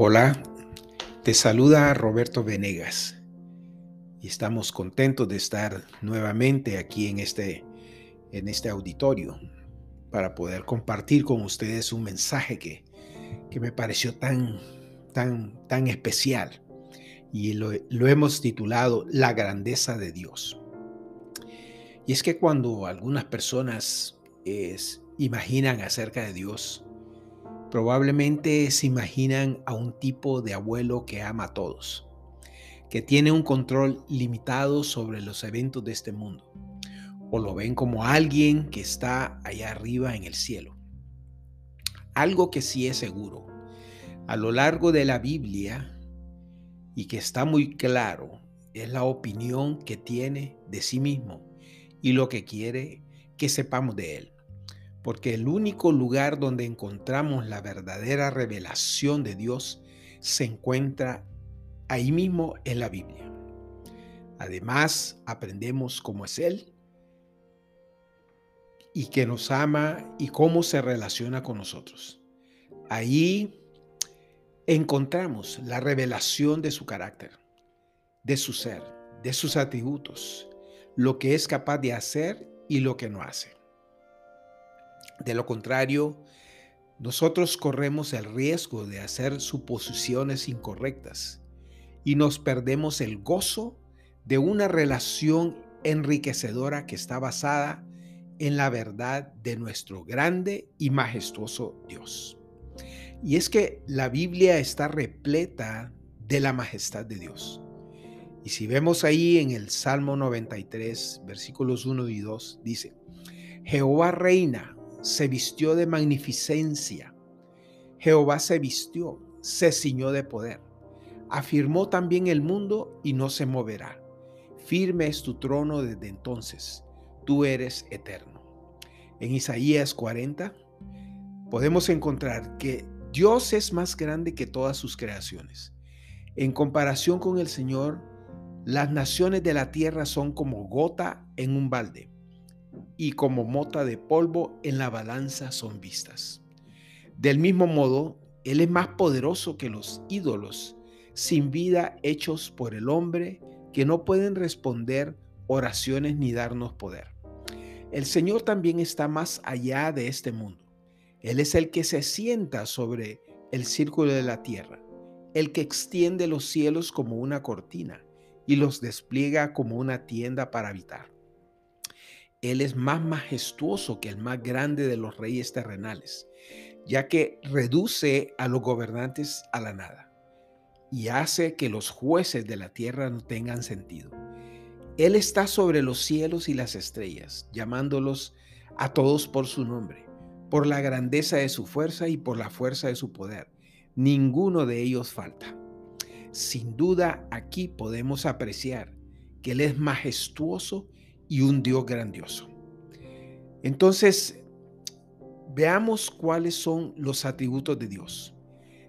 Hola, te saluda Roberto Venegas y estamos contentos de estar nuevamente aquí en este, en este auditorio para poder compartir con ustedes un mensaje que, que me pareció tan, tan, tan especial y lo, lo hemos titulado La grandeza de Dios. Y es que cuando algunas personas es, imaginan acerca de Dios, Probablemente se imaginan a un tipo de abuelo que ama a todos, que tiene un control limitado sobre los eventos de este mundo, o lo ven como alguien que está allá arriba en el cielo. Algo que sí es seguro, a lo largo de la Biblia, y que está muy claro, es la opinión que tiene de sí mismo y lo que quiere que sepamos de él porque el único lugar donde encontramos la verdadera revelación de Dios se encuentra ahí mismo en la Biblia. Además, aprendemos cómo es Él y que nos ama y cómo se relaciona con nosotros. Ahí encontramos la revelación de su carácter, de su ser, de sus atributos, lo que es capaz de hacer y lo que no hace. De lo contrario, nosotros corremos el riesgo de hacer suposiciones incorrectas y nos perdemos el gozo de una relación enriquecedora que está basada en la verdad de nuestro grande y majestuoso Dios. Y es que la Biblia está repleta de la majestad de Dios. Y si vemos ahí en el Salmo 93, versículos 1 y 2, dice, Jehová reina, se vistió de magnificencia. Jehová se vistió, se ciñó de poder. Afirmó también el mundo y no se moverá. Firme es tu trono desde entonces. Tú eres eterno. En Isaías 40 podemos encontrar que Dios es más grande que todas sus creaciones. En comparación con el Señor, las naciones de la tierra son como gota en un balde y como mota de polvo en la balanza son vistas. Del mismo modo, Él es más poderoso que los ídolos sin vida hechos por el hombre que no pueden responder oraciones ni darnos poder. El Señor también está más allá de este mundo. Él es el que se sienta sobre el círculo de la tierra, el que extiende los cielos como una cortina y los despliega como una tienda para habitar. Él es más majestuoso que el más grande de los reyes terrenales, ya que reduce a los gobernantes a la nada y hace que los jueces de la tierra no tengan sentido. Él está sobre los cielos y las estrellas, llamándolos a todos por su nombre, por la grandeza de su fuerza y por la fuerza de su poder. Ninguno de ellos falta. Sin duda aquí podemos apreciar que Él es majestuoso y un Dios grandioso. Entonces, veamos cuáles son los atributos de Dios.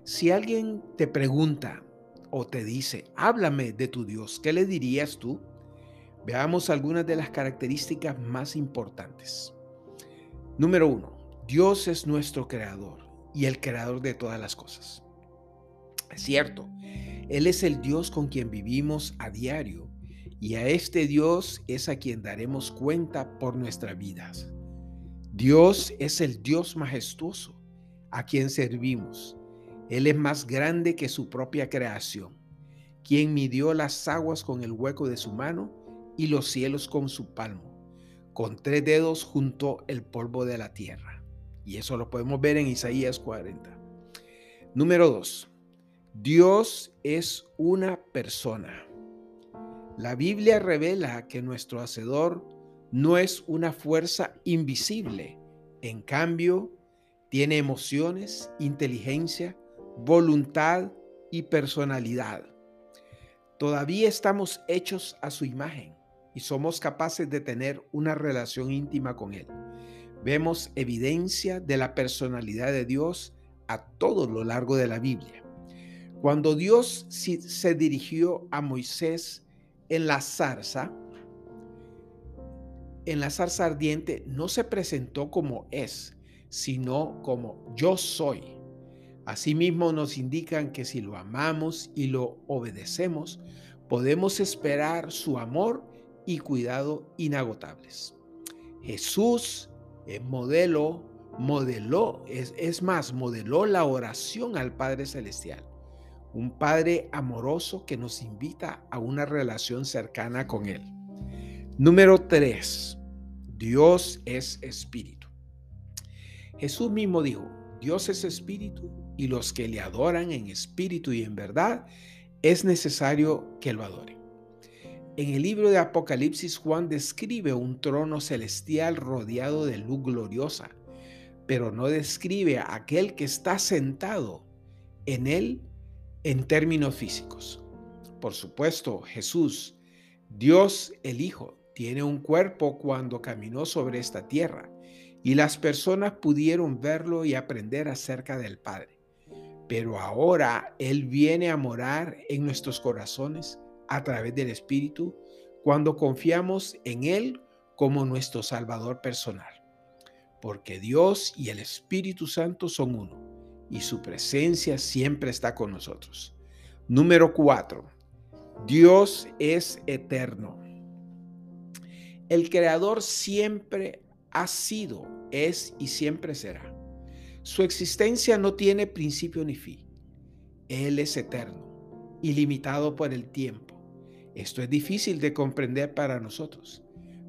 Si alguien te pregunta o te dice, háblame de tu Dios, ¿qué le dirías tú? Veamos algunas de las características más importantes. Número uno, Dios es nuestro creador y el creador de todas las cosas. Es cierto, Él es el Dios con quien vivimos a diario y a este Dios es a quien daremos cuenta por nuestras vidas. Dios es el Dios majestuoso a quien servimos. Él es más grande que su propia creación, quien midió las aguas con el hueco de su mano y los cielos con su palmo. Con tres dedos juntó el polvo de la tierra. Y eso lo podemos ver en Isaías 40. Número 2. Dios es una persona. La Biblia revela que nuestro Hacedor no es una fuerza invisible. En cambio, tiene emociones, inteligencia, voluntad y personalidad. Todavía estamos hechos a su imagen y somos capaces de tener una relación íntima con Él. Vemos evidencia de la personalidad de Dios a todo lo largo de la Biblia. Cuando Dios se dirigió a Moisés en la zarza, en la zarza ardiente, no se presentó como es, sino como yo soy. Asimismo nos indican que si lo amamos y lo obedecemos, podemos esperar su amor y cuidado inagotables. Jesús es modelo, modeló, es, es más, modeló la oración al Padre Celestial. Un Padre amoroso que nos invita a una relación cercana con Él. Número 3. Dios es espíritu. Jesús mismo dijo, Dios es espíritu y los que le adoran en espíritu y en verdad, es necesario que lo adoren. En el libro de Apocalipsis, Juan describe un trono celestial rodeado de luz gloriosa, pero no describe a aquel que está sentado en él en términos físicos. Por supuesto, Jesús, Dios el Hijo, tiene un cuerpo cuando caminó sobre esta tierra y las personas pudieron verlo y aprender acerca del Padre. Pero ahora Él viene a morar en nuestros corazones a través del Espíritu cuando confiamos en Él como nuestro Salvador personal. Porque Dios y el Espíritu Santo son uno y su presencia siempre está con nosotros. Número cuatro, Dios es eterno. El Creador siempre ha sido, es y siempre será. Su existencia no tiene principio ni fin. Él es eterno, ilimitado por el tiempo. Esto es difícil de comprender para nosotros,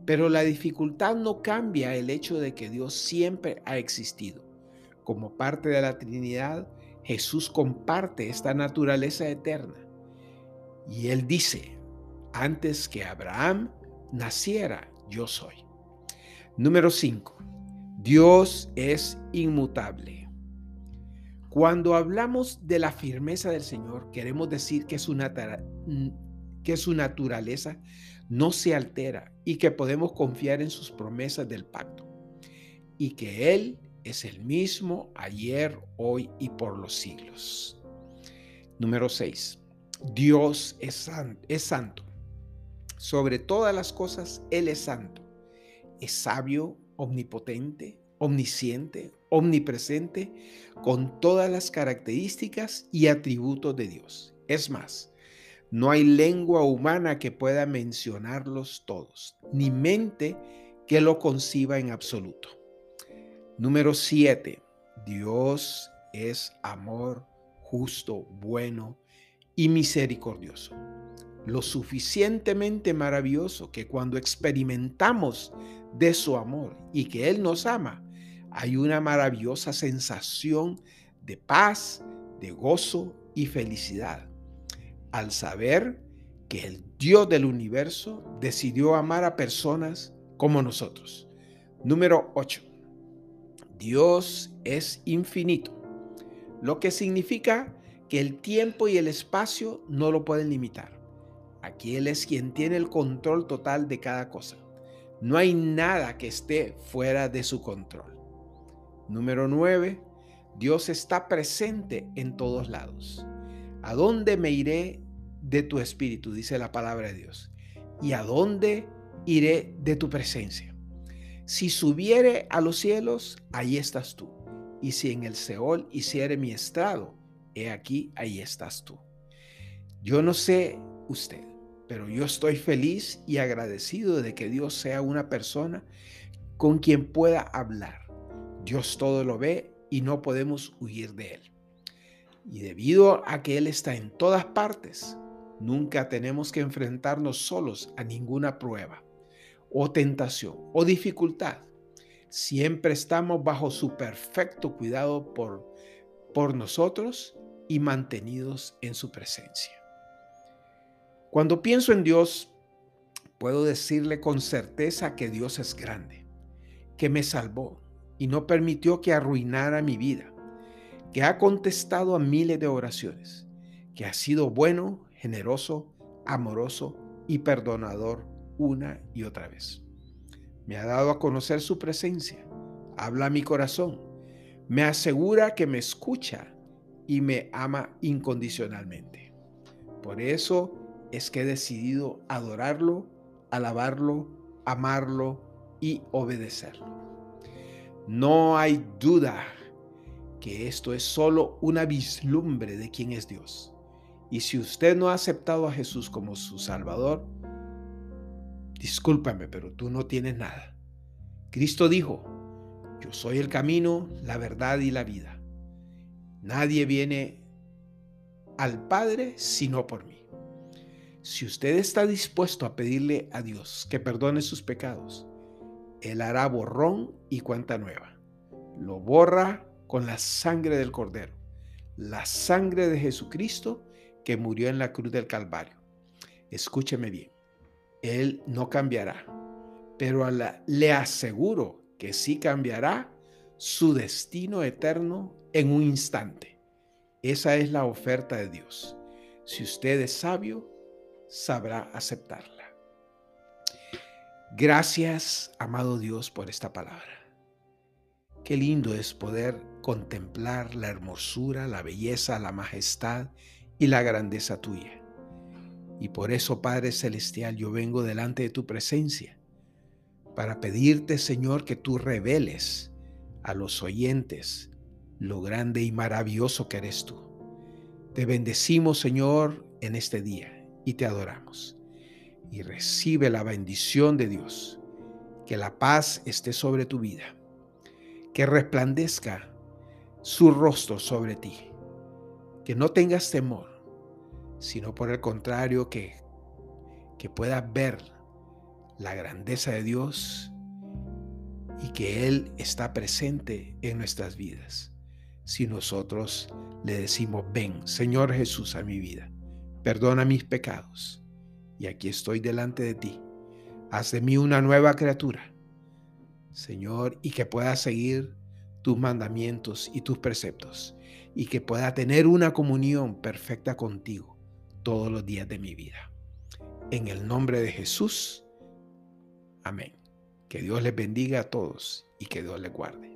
pero la dificultad no cambia el hecho de que Dios siempre ha existido. Como parte de la Trinidad, Jesús comparte esta naturaleza eterna. Y él dice, antes que Abraham naciera, yo soy. Número 5. Dios es inmutable. Cuando hablamos de la firmeza del Señor, queremos decir que su, que su naturaleza no se altera y que podemos confiar en sus promesas del pacto y que Él es el mismo ayer, hoy y por los siglos. Número 6. Dios es, es santo. Sobre todas las cosas, Él es santo es sabio, omnipotente, omnisciente, omnipresente, con todas las características y atributos de Dios. Es más, no hay lengua humana que pueda mencionarlos todos, ni mente que lo conciba en absoluto. Número 7. Dios es amor, justo, bueno y misericordioso lo suficientemente maravilloso que cuando experimentamos de su amor y que Él nos ama, hay una maravillosa sensación de paz, de gozo y felicidad al saber que el Dios del universo decidió amar a personas como nosotros. Número 8. Dios es infinito, lo que significa que el tiempo y el espacio no lo pueden limitar. Aquí Él es quien tiene el control total de cada cosa. No hay nada que esté fuera de su control. Número 9. Dios está presente en todos lados. ¿A dónde me iré de tu espíritu? Dice la palabra de Dios. ¿Y a dónde iré de tu presencia? Si subiere a los cielos, ahí estás tú. Y si en el Seol hiciere mi estrado, he aquí, ahí estás tú. Yo no sé usted, pero yo estoy feliz y agradecido de que Dios sea una persona con quien pueda hablar. Dios todo lo ve y no podemos huir de Él. Y debido a que Él está en todas partes, nunca tenemos que enfrentarnos solos a ninguna prueba o tentación o dificultad. Siempre estamos bajo su perfecto cuidado por, por nosotros y mantenidos en su presencia. Cuando pienso en Dios, puedo decirle con certeza que Dios es grande, que me salvó y no permitió que arruinara mi vida, que ha contestado a miles de oraciones, que ha sido bueno, generoso, amoroso y perdonador una y otra vez. Me ha dado a conocer su presencia, habla a mi corazón, me asegura que me escucha y me ama incondicionalmente. Por eso es que he decidido adorarlo, alabarlo, amarlo y obedecerlo. No hay duda que esto es solo una vislumbre de quién es Dios. Y si usted no ha aceptado a Jesús como su Salvador, discúlpame, pero tú no tienes nada. Cristo dijo, yo soy el camino, la verdad y la vida. Nadie viene al Padre sino por mí. Si usted está dispuesto a pedirle a Dios que perdone sus pecados, Él hará borrón y cuenta nueva. Lo borra con la sangre del Cordero, la sangre de Jesucristo que murió en la cruz del Calvario. Escúcheme bien, Él no cambiará, pero le aseguro que sí cambiará su destino eterno en un instante. Esa es la oferta de Dios. Si usted es sabio, sabrá aceptarla. Gracias, amado Dios, por esta palabra. Qué lindo es poder contemplar la hermosura, la belleza, la majestad y la grandeza tuya. Y por eso, Padre Celestial, yo vengo delante de tu presencia para pedirte, Señor, que tú reveles a los oyentes lo grande y maravilloso que eres tú. Te bendecimos, Señor, en este día y te adoramos. Y recibe la bendición de Dios. Que la paz esté sobre tu vida. Que resplandezca su rostro sobre ti. Que no tengas temor, sino por el contrario que, que puedas ver la grandeza de Dios y que Él está presente en nuestras vidas. Si nosotros le decimos, ven, Señor Jesús, a mi vida, perdona mis pecados, y aquí estoy delante de ti, haz de mí una nueva criatura, Señor, y que pueda seguir tus mandamientos y tus preceptos, y que pueda tener una comunión perfecta contigo todos los días de mi vida. En el nombre de Jesús, Amén. Que Dios les bendiga a todos y que Dios les guarde.